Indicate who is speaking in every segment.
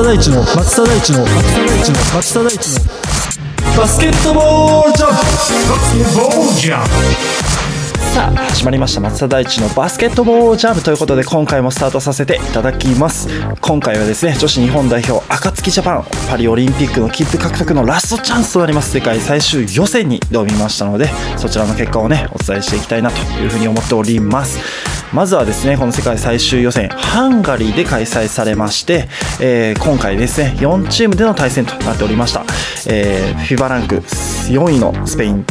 Speaker 1: 田大地の松田大地の松田大地の松田大地のバスケットボールジャンプバスケットボールジャンプ
Speaker 2: さあ始まりました松田大地のバスケットボールジャンプということで今回もスタートさせていただきます今回はですね女子日本代表暁ジャパンパリオリンピックの切符獲得のラストチャンスとなります世界最終予選に挑みましたのでそちらの結果をねお伝えしていきたいなというふうに思っておりますまずはですねこの世界最終予選ハンガリーで開催されまして、えー今回ですね4チームでの対戦となっておりました、えー、FIBA ランク4位のスペイン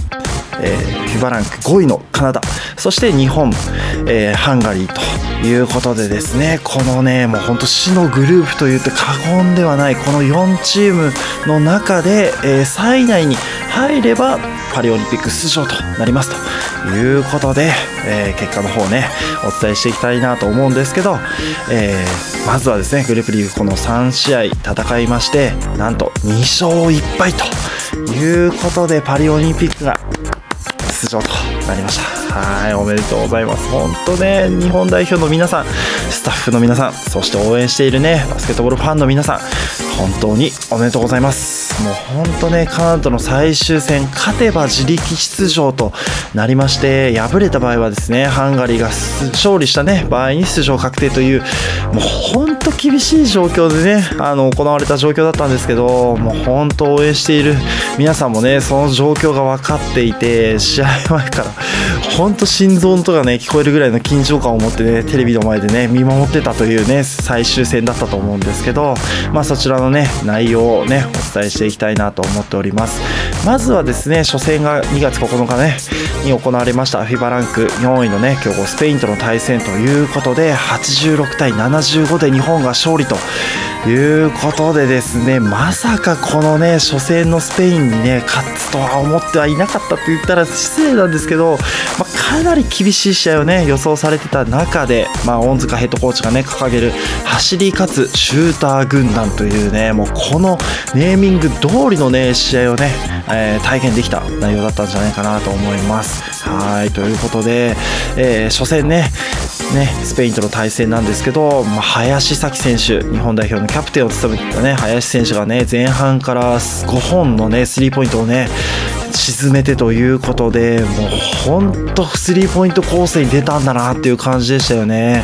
Speaker 2: えー、FIBA ランク5位のカナダそして日本、えーハンガリーということでですねこのねもうほんと死のグループと言って過言ではないこの4チームの中で、えー3位以内に入ればパリオリンピック出場となりますということで、えー結果の方ねお伝えしていきたいなと思うんですけど、えーまずはですねグループリーグこの3試合戦いましてなんと2勝1敗ということでパリオリンピックが出場となりました。はいおめでとうございます。本当ね日本代表の皆さんスタッフの皆さんそして応援しているねバスケットボールファンの皆さん本当におめでとうございます。もう本当ねカナダの最終戦勝てば自力出場となりまして敗れた場合はですねハンガリーが勝利したね場合に出場確定というもう本当厳しい状況でねあの行われた状況だったんですけどもう本当応援している皆さんもねその状況が分かっていて試合前から本当心臓の音がね聞こえるぐらいの緊張感を持ってねテレビの前でね見守ってたというね最終戦だったと思うんですけどまあそちらのね内容をねお伝えしていきたいなと思っております。まずはですね初戦が2月9日ねに行われました FIBA ランク4位のね強豪スペインとの対戦ということで86対75で日本が勝利ということでですねまさかこのね初戦のスペインにね勝つとは思ってはいなかったって言ったら失礼なんですけど、まあ、かなり厳しい試合をね予想されてた中で、まあ、恩塚ヘッドコーチがね掲げる走り勝つシューター軍団というねもうこのネーミング通りのね試合をね、えー体験できた内容だったんじゃないかなと思います。はいということで、えー初戦ねね、スペインとの対戦なんですけど、まあ、林咲希選手、日本代表のキャプテンを務めてたね、林選手がね、前半から5本のね、スリーポイントをね、沈めてということで、もう本当スリーポイント構成に出たんだなっていう感じでしたよね。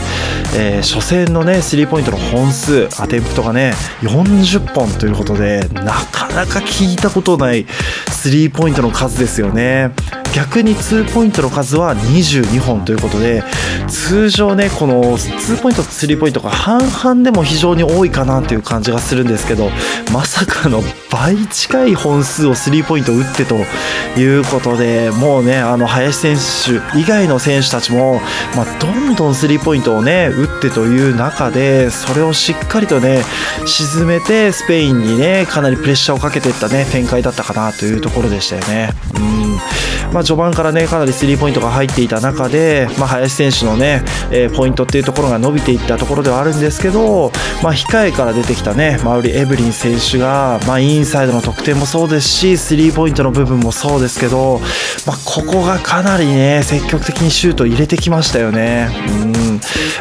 Speaker 2: えー初戦のね、スリーポイントの本数、アテンプトがね、40本ということで、なかなか聞いたことないスリーポイントの数ですよね。逆に2ポイントの数は22本ということで通常ねこの2ポイントと3ポイントが半々でも非常に多いかなという感じがするんですけどまさかの倍近い本数を3ポイント打ってということでもうねあの林選手以外の選手たちも、まあ、どんどん3ポイントをね打ってという中でそれをしっかりとね沈めてスペインにねかなりプレッシャーをかけていったね展開だったかなというところでしたよね。うんまあ、序盤からねかなりスリーポイントが入っていた中で、まあ、林選手のね、えーポイントっていうところが伸びていったところではあるんですけど、まあ、控えから出てきたねマウリ・エブリン選手が、まあ、インサイドの得点もそうですしスリーポイントの部分もそうですけど、まあ、ここがかなりね積極的にシュートを入れてきましたよね。うん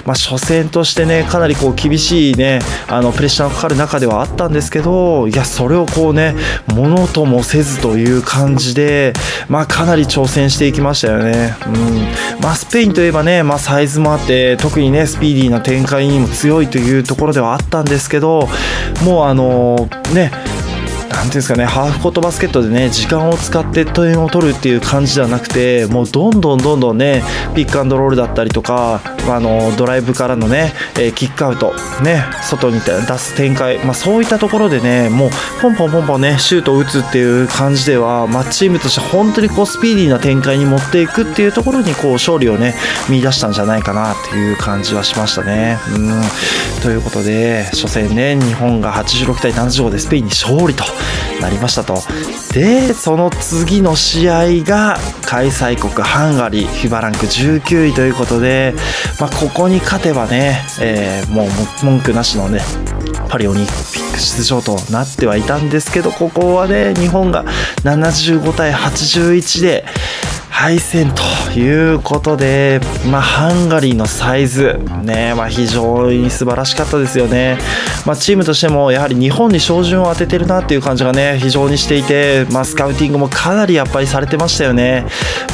Speaker 2: まあ、初戦としてねかなりこう厳しいねあのプレッシャーがかかる中ではあったんですけどいやそれをこうねものともせずという感じで、まあ、かなり挑戦していきましたよね。うんまあ、スペインといえばね、まあ、サイズもあって特にねスピーディーな展開にも強いというところではあったんですけどもうあのねなんていうんですかねハーフコートバスケットでね時間を使って点を取るっていう感じではなくてもうどんどんどんどんねピックアンドロールだったりとかあのドライブからのね、えーキックアウトね外に出す展開、まあ、そういったところでねもうポンポンポンポンねシュートを打つっていう感じでは、まあ、チームとして本当にこうスピーディーな展開に持っていくっていうところにこう勝利をね見出したんじゃないかなっていう感じはしましたね。うんということで初戦ね日本が86対75でスペインに勝利となりましたと。でその次の試合が開催国ハンガリー FIBA ランク19位ということで、まあ、ここに勝てばね、えーもう文句なしのねパリオリンピック出場となってはいたんですけどここはね日本が75対81で敗戦ということで、まあ、ハンガリーのサイズ、ねまあ、非常に素晴らしかったですよね、まあ、チームとしてもやはり日本に照準を当ててるなっていう感じがね非常にしていて、まあ、スカウティングもかなりやっぱりされてましたよね、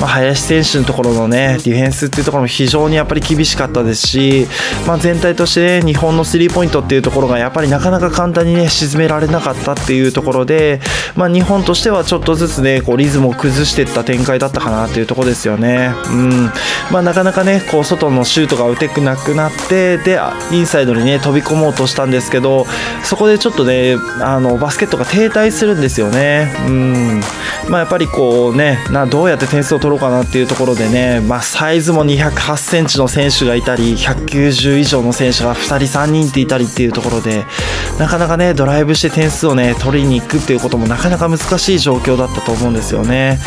Speaker 2: まあ、林選手のところのねディフェンスっていうところも非常にやっぱり厳しかったですし、まあ、全体として、ね、日本のスリーポイントっていうところがやっぱりなかなか簡単にね沈められなかったっていうところで、まあ、日本としてはちょっとずつねこうリズムを崩していった展開だったかなっていうとこですよね。うんまあ、なかなかねこう外のシュートが打てなくなってでインサイドにね飛び込もうとしたんですけどそこでちょっとねあのバスケットが停滞するんですよね。うんまあ、やっぱりこうねなどうやって点数を取ろうかなっていうところでね、まあ、サイズも208センチの選手がいたり190以上の選手が2人3人っていたりっていうところでなかなかねドライブして点数をね取りに行くっていうこともなかなか難しい状況だったと思うんですよね。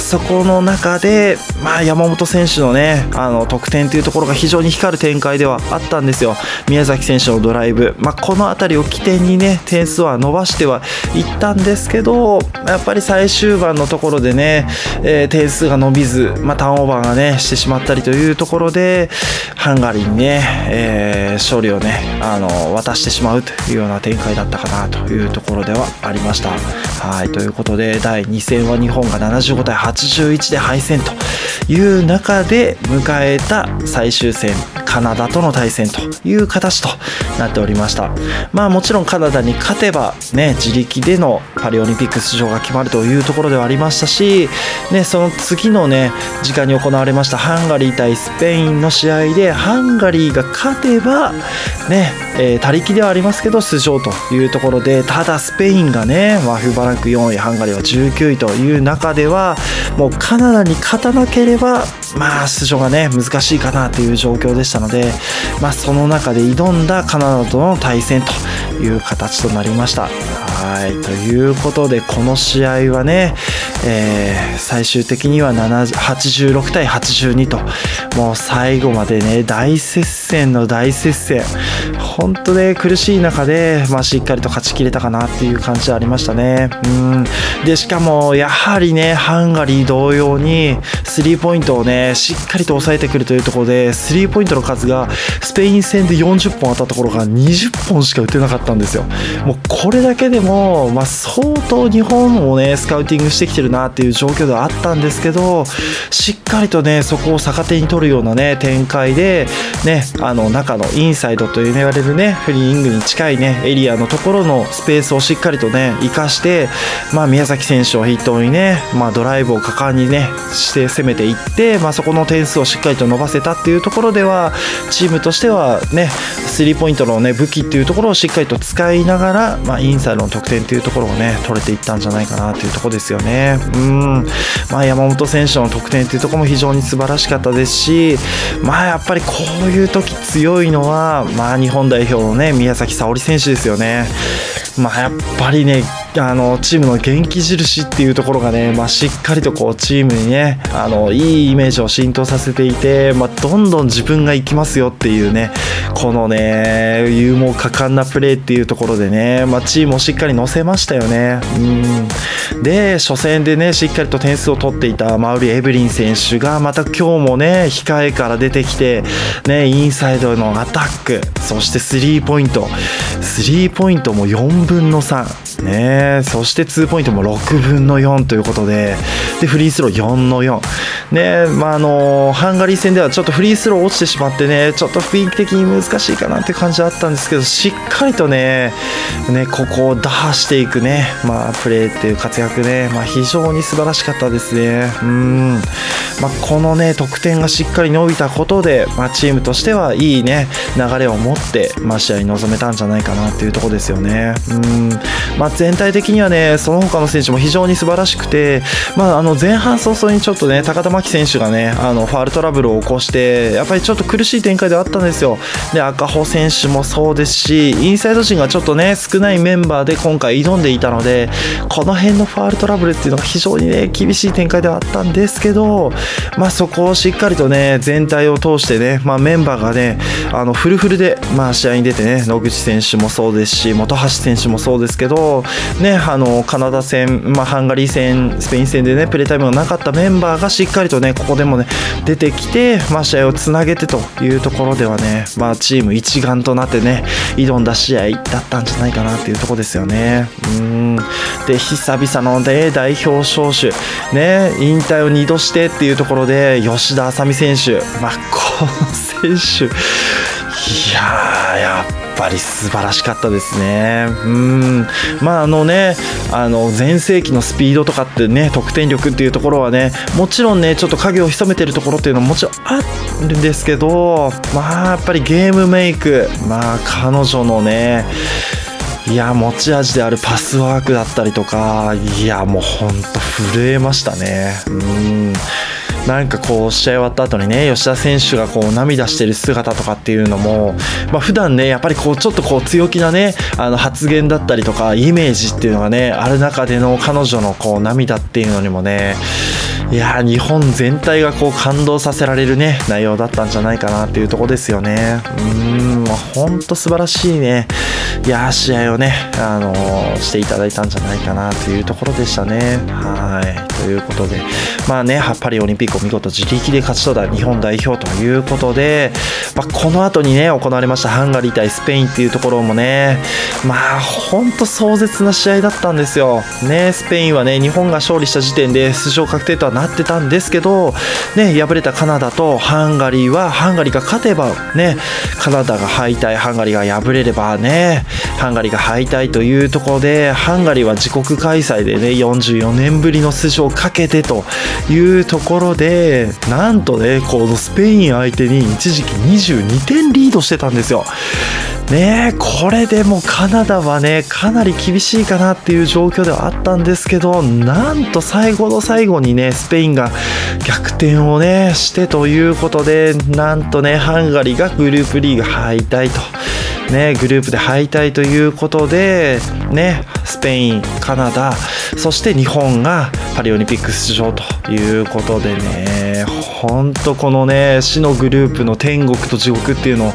Speaker 2: そこの中で、まあ、山本選手のねあの得点というところが非常に光る展開ではあったんですよ。宮崎選手のドライブ、まあ、この辺りを起点にね点数は伸ばしてはいったんですけどやっぱり最終盤のところでね、えー、点数が伸びず、まあ、ターンオーバーがねしてしまったりというところでハンガリーにね、えー、勝利をねあの渡してしまうというような展開だったかなというところではありました。はい。ということで第2戦は日本が75対81で敗戦という中で迎えた最終戦カナダとの対戦という形となっておりました。まあもちろんカナダに勝てばね自力でのパリオリンピック出場が決まるというところではありましたし、ね、その次のね時間に行われましたハンガリー対スペインの試合でハンガリーが勝てばね、えー、他力ではありますけど出場というところでただスペインがねワフバランク4位ハンガリーは19位という中ではもうカナダに勝たなければまあ出場がね難しいかなという状況でしたので、まあ、その中で挑んだカナダとの対戦という形となりました。はいということでこの試合はね、えー、最終的には86対82ともう最後までね大接戦の大接戦本当ね苦しい中で、まあ、しっかりと勝ちきれたかなっていう感じはありましたね。うんでしかもやはりねハンガリー同様にスリーポイントをねねしっかりと抑えてくるというところでスリーポイントの数がスペイン戦で40本あったところが20本しか打てなかったんですよ。もうこれだけでも、まあ、相当日本をねスカウティングしてきてるなっていう状況ではあったんですけどしっかりとねそこを逆手に取るようなね展開でねあの中のインサイドと言われるねフリーイングに近いねエリアのところのスペースをしっかりとね生かして、まあ、宮崎選手を筆頭にね、まあ、ドライブを果敢にねして攻めていって、まあ、そこの点数をしっかりと伸ばせたっていうところではチームとしてはねスリーポイントのね武器っていうところをしっかりと使いながら、まあ、インサイドの得点っていうところをね取れていったんじゃないかなっていうところですよね。うん。まあ山本選手の得点っていうところも非常に素晴らしかったですしまあやっぱりこういう時強いのはまあ日本代表のね宮崎沙織選手ですよね。まあやっぱりねあのチームの元気印っていうところがね、まあ、しっかりとこうチームにねあのいいイメージを浸透させていて、まあ、どんどん自分が行きますよっていうねこのね勇猛果敢なプレーっていうところでね、まあ、チームをしっかり乗せましたよね。うん。で初戦でねしっかりと点数を取っていたマウリ・エブリン選手がまた今日もね控えから出てきて、ね、インサイドのアタックそしてスリーポイント。スリーポイントも4分の3ね。そして2ポイントも6分の4ということででフリースロー4の4ねまあ、あのハンガリー戦ではちょっとフリースロー落ちてしまってねちょっと雰囲気的に難しいかなって感じはあったんですけどしっかりとねねここを打破していくね、まあ、プレーっていう活躍ね、まあ、非常に素晴らしかったですね。うん、まあ、このね得点がしっかり伸びたことで、まあ、チームとしてはいいね流れを持って、まあ、試合に臨めたんじゃないかなっていうところですよね。うん、まあ、全体的にはねその他の選手も非常に素晴らしくて、まあ、あの前半早々にちょっとね高田真希選手がねあのファールトラブルを起こしてやっぱりちょっと苦しい展開ではあったんですよ。で赤穂選手もそうですしインサイド陣がちょっとね少ないメンバーで今回挑んでいたのでこの辺のファールトラブルっていうのが非常にね厳しい展開ではあったんですけどまあそこをしっかりとね全体を通してね、まあ、メンバーがねあのフルフルで、まあ、試合に出てね野口選手もそうですし本橋選手もそうですけどね、あのカナダ戦、まあ、ハンガリー戦、スペイン戦でねプレータイムがなかったメンバーがしっかりとねここでもね出てきて、まあ、試合をつなげてというところではね、まあ、チーム一丸となってね挑んだ試合だったんじゃないかなっていうところですよね。うん。で久々の、ね、代表招集、ね、引退を2度してっていうところで吉田麻美選手、まあ、この選手。いやーやっぱり素晴らしかったですね。うん。まああのねあの全盛期のスピードとかってね得点力っていうところはねもちろんねちょっと影を潜めてるところっていうのももちろんあるんですけどまあやっぱりゲームメイクまあ彼女のねいや持ち味であるパスワークだったりとかいやもうほんと震えましたね。うん。なんかこう試合終わった後にね吉田選手がこう涙してる姿とかっていうのも、まあ、普段ねやっぱりこうちょっとこう強気なねあの発言だったりとかイメージっていうのがねある中での彼女のこう涙っていうのにもねいや日本全体がこう感動させられるね内容だったんじゃないかなっていうとこですよね。うん本当素晴らしいね。いや試合をね、あのー、していただいたんじゃないかなというところでしたね。はい。ということでまあねパリオリンピックを見事自力で勝ち取った日本代表ということで、まあ、この後にね行われましたハンガリー対スペインっていうところもねまあ本当壮絶な試合だったんですよ。ねスペインはね日本が勝利した時点で出場確定とはなってたんですけど、ね、敗れたカナダとハンガリーはハンガリーが勝てば、ね、カナダが敗退ハンガリーが敗れればねハンガリーが敗退というところでハンガリーは自国開催でね44年ぶりの出場をかけてというところでなんとねこのスペイン相手に一時期22点リードしてたんですよ。ねこれでもカナダはねかなり厳しいかなっていう状況ではあったんですけどなんと最後の最後にねスペインが逆転をねしてということでなんとねハンガリーがグループリーグ敗退と。ね、グループで敗退ということで、ね、スペイン、カナダ、そして日本がパリオリンピック出場ということでね、本当このね、死のグループの天国と地獄っていうのを、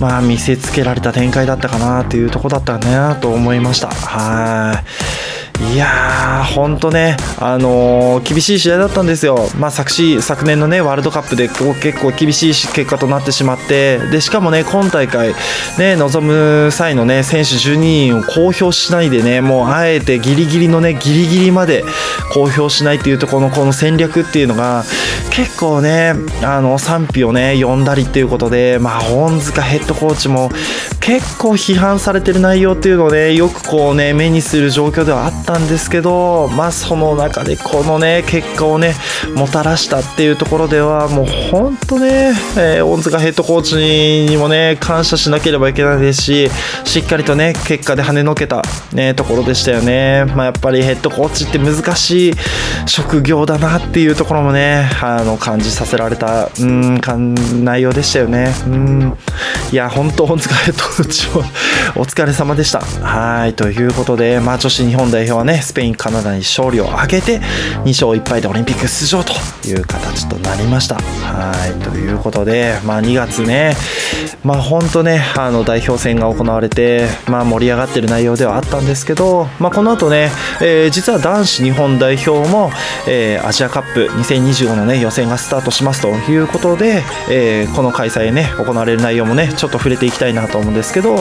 Speaker 2: まあ見せつけられた展開だったかなっていうとこだったなと思いました。はい。いやー、本当ね、あのー、厳しい試合だったんですよ、まあ、昨し昨年の、ね、ワールドカップで結構厳しい結果となってしまってでしかも、ね、今大会、ね、臨む際の、ね、選手12人を公表しないでねもうあえてギリギリの、ね、ギリギリまで公表しないっていうところのこの戦略っていうのが結構ねあの賛否を、ね、呼んだりっていうことで、まあ、本塚ヘッドコーチも結構批判されてる内容っていうのを、ね、よくこう、ね、目にする状況ではあったんですけど、まあ、その中でこのね、結果をね、もたらしたっていうところでは、もう本当ね、えー、恩塚ヘッドコーチにもね、感謝しなければいけないですし、しっかりとね、結果で跳ねのけた、ね、ところでしたよね。まあ、やっぱりヘッドコーチって難しい職業だなっていうところもね、あの、感じさせられた、うん、内容でしたよね。うん。いや、本当、恩塚ヘッドコーチもお疲れ様でした。はい、ということで、まあ、女子日本代表はね、スペイン、カナダに勝利を挙げて2勝1敗でオリンピック出場という形となりました。はいということで、まあ、2月ね、まあ、本当ねあの代表戦が行われて、まあ、盛り上がってる内容ではあったんですけど、まあ、この後ね、えー、実は男子日本代表も、えー、アジアカップ2025の、ね、予選がスタートしますということで、えー、この開催ね行われる内容もねちょっと触れていきたいなと思うんですけど、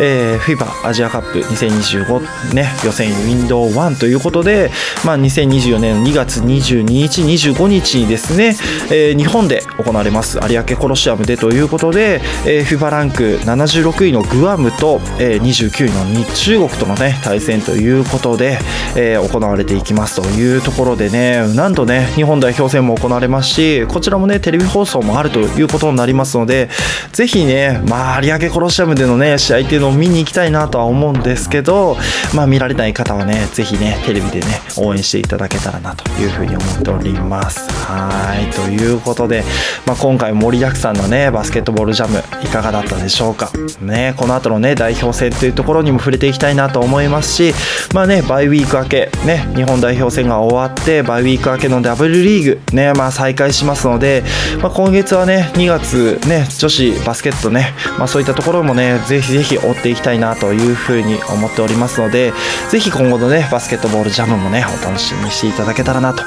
Speaker 2: えー、FIBA アジアカップ2025、ね、予選ウィンドウ1ということで、まあ、2024年2月22日、25日にですね、えー、日本で行われます有明コロシアムでということで、えー、FIBA ランク76位のグアムと、えー、29位の中国との、ね、対戦ということで、えー、行われていきますというところでね、なんとね、日本代表戦も行われますし、こちらもね、テレビ放送もあるということになりますので、ぜひね、まあ、有明コロシアムでのね、試合っていうのを見に行きたいなとは思うんですけど、まあ、見られない方はね、ぜひね、テレビでね、応援していただけたらなというふうに思っております。はいということで、まあ、今回盛りだくさんのねバスケットボールジャムいかがだったでしょうかねこの後のね代表戦というところにも触れていきたいなと思いますしまあねバイウィーク明けね日本代表戦が終わってバイウィーク明けのダブルリーグねまあ再開しますので、まあ、今月はね2月ね女子バスケットねまあそういったところもねぜひぜひ追っていきたいなというふうに思っておりますのでぜひ今後のねバスケットボールジャムもねお楽しみにしていただけたらなと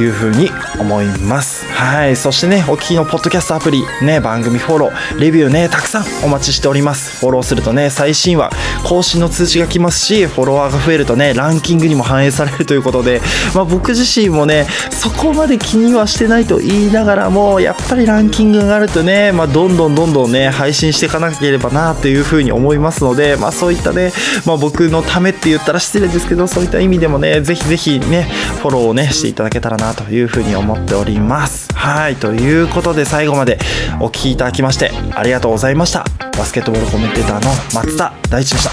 Speaker 2: いうふうに思います。はいそしてねお聞きのポッドキャストアプリね番組フォローレビューねたくさんお待ちしております。フォローするとね最新話更新の通知が来ますしフォロワーが増えるとねランキングにも反映されるということで、まあ、僕自身もねそこまで気にはしてないと言いながらもやっぱりランキングがあるとね、まあ、どんどんどんどんね配信していかなければなというふうに思いますので、まあ、そういったね、まあ、僕のためって言ったら失礼ですけどそういった意味でもねぜひぜひねフォローをねしていただけたらなというふうに思っております。はいということで最後までお聴きいただきましてありがとうございました。バスケットボールコメンテーターの松田大地でした。